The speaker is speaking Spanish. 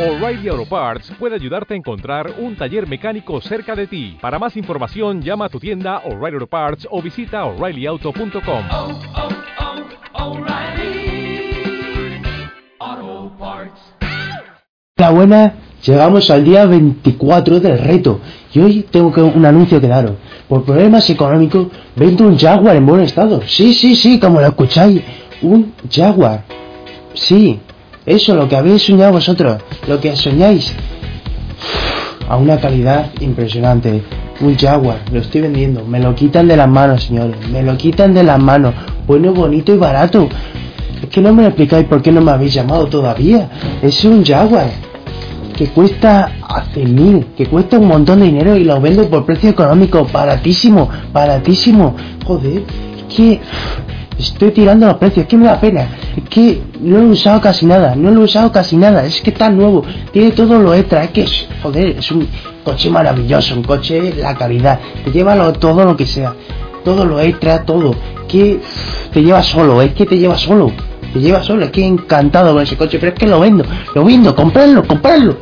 O'Reilly Auto Parts puede ayudarte a encontrar un taller mecánico cerca de ti. Para más información, llama a tu tienda O'Reilly Auto Parts o visita oreillyauto.com. oh, oh, Parts. Hola, buenas. Llegamos al día 24 del reto y hoy tengo que, un anuncio que daros. Por problemas económicos vendo un Jaguar en buen estado. Sí, sí, sí, como lo escucháis. Un Jaguar. Sí, eso, lo que habéis soñado vosotros. Lo que soñáis. A una calidad impresionante. Un Jaguar, lo estoy vendiendo. Me lo quitan de las manos, señores. Me lo quitan de las manos. Bueno, bonito y barato. Es que no me lo explicáis por qué no me habéis llamado todavía. Es un Jaguar que cuesta hace mil, que cuesta un montón de dinero y lo vendo por precio económico, baratísimo, baratísimo. Joder, es que estoy tirando los precios, es que me da pena. Es que no lo he usado casi nada, no lo he usado casi nada, es que está nuevo, tiene todo lo extra, es que, joder, es un coche maravilloso, un coche, la calidad, te lleva lo- todo lo que sea, todo lo extra, todo, que te lleva solo, es que te lleva solo. Te lleva solo, es que encantado con ese coche, pero es que lo vendo, lo vendo, comprarlo, comprarlo.